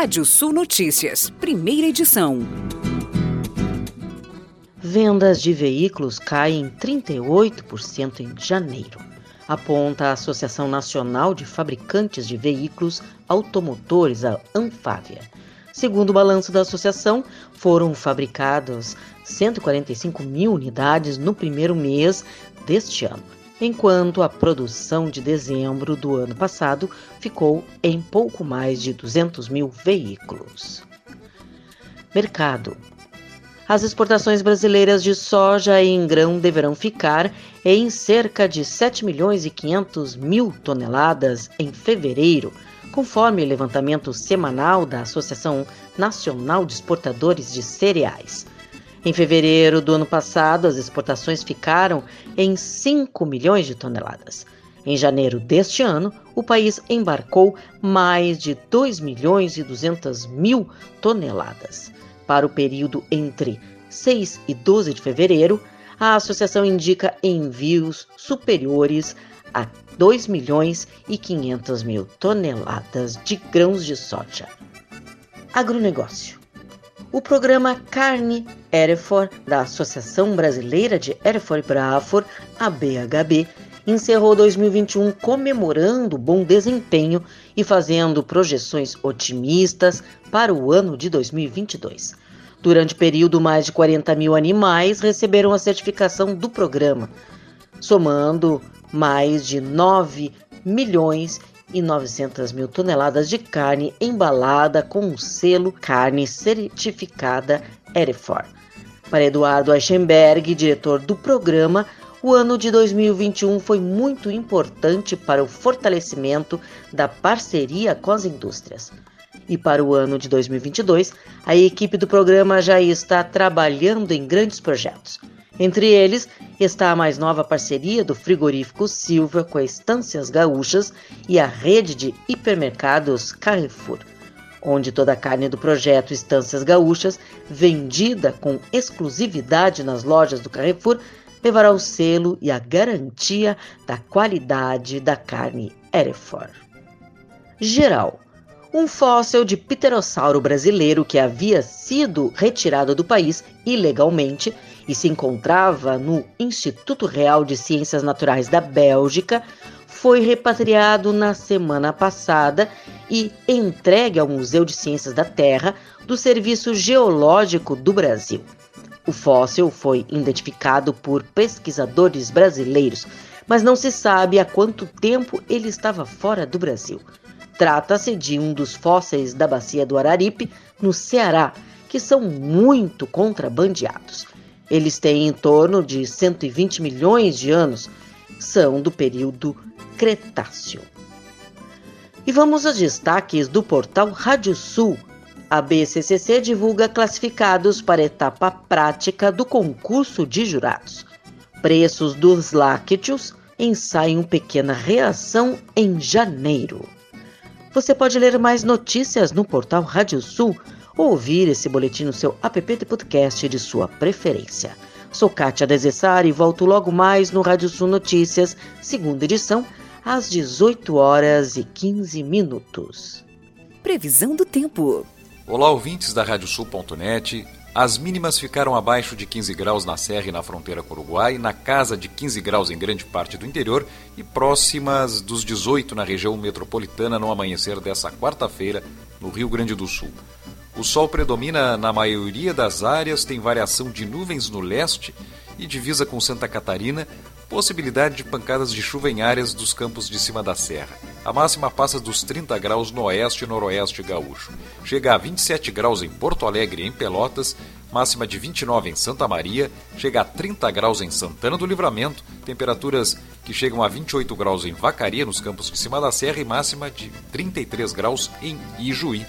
Rádio Sul Notícias, primeira edição. Vendas de veículos caem 38% em janeiro, aponta a Associação Nacional de Fabricantes de Veículos Automotores, a Anfávia. Segundo o balanço da associação, foram fabricadas 145 mil unidades no primeiro mês deste ano, enquanto a produção de dezembro do ano passado ficou em pouco mais de 200 mil veículos. Mercado. As exportações brasileiras de soja em grão deverão ficar em cerca de 7 milhões e 500 mil toneladas em fevereiro, conforme o levantamento semanal da Associação Nacional de Exportadores de Cereais. Em fevereiro do ano passado, as exportações ficaram em 5 milhões de toneladas. Em janeiro deste ano, o país embarcou mais de 2 milhões e 200 mil toneladas. Para o período entre 6 e 12 de fevereiro, a associação indica envios superiores a 2 milhões e 500 mil toneladas de grãos de soja. Agronegócio. O programa Carne Erefor, da Associação Brasileira de Erefor e Brafor, a BHB, encerrou 2021 comemorando bom desempenho e fazendo projeções otimistas para o ano de 2022. Durante o período, mais de 40 mil animais receberam a certificação do programa, somando mais de 9 milhões e 900 mil toneladas de carne embalada com o selo carne certificada Erefor. Para Eduardo Eichenberg, diretor do programa, o ano de 2021 foi muito importante para o fortalecimento da parceria com as indústrias. E para o ano de 2022, a equipe do programa já está trabalhando em grandes projetos. Entre eles está a mais nova parceria do frigorífico Silva com a Estâncias Gaúchas e a rede de hipermercados Carrefour, onde toda a carne do projeto Estâncias Gaúchas, vendida com exclusividade nas lojas do Carrefour, levará o selo e a garantia da qualidade da carne Erefor. Geral um fóssil de pterossauro brasileiro que havia sido retirado do país ilegalmente e se encontrava no Instituto Real de Ciências Naturais da Bélgica, foi repatriado na semana passada e entregue ao Museu de Ciências da Terra do Serviço Geológico do Brasil. O fóssil foi identificado por pesquisadores brasileiros, mas não se sabe há quanto tempo ele estava fora do Brasil. Trata-se de um dos fósseis da bacia do Araripe, no Ceará, que são muito contrabandeados. Eles têm em torno de 120 milhões de anos, são do período Cretáceo. E vamos aos destaques do portal Rádio Sul. A BCCC divulga classificados para etapa prática do concurso de jurados. Preços dos lácteos ensaiam pequena reação em janeiro. Você pode ler mais notícias no portal Rádio Sul ou ouvir esse boletim no seu app de podcast de sua preferência. Sou Kátia Desessari e volto logo mais no Rádio Sul Notícias, segunda edição, às 18 horas e 15 minutos. Previsão do tempo. Olá, ouvintes da Radiosul.net. As mínimas ficaram abaixo de 15 graus na Serra e na fronteira com o Uruguai, na casa de 15 graus em grande parte do interior e próximas dos 18 na região metropolitana no amanhecer dessa quarta-feira, no Rio Grande do Sul. O sol predomina na maioria das áreas, tem variação de nuvens no leste e divisa com Santa Catarina, possibilidade de pancadas de chuva em áreas dos campos de cima da serra. A máxima passa dos 30 graus no oeste e noroeste gaúcho. Chega a 27 graus em Porto Alegre e em Pelotas, máxima de 29 em Santa Maria, chega a 30 graus em Santana do Livramento, temperaturas que chegam a 28 graus em Vacaria, nos campos de cima da serra, e máxima de 33 graus em Ijuí.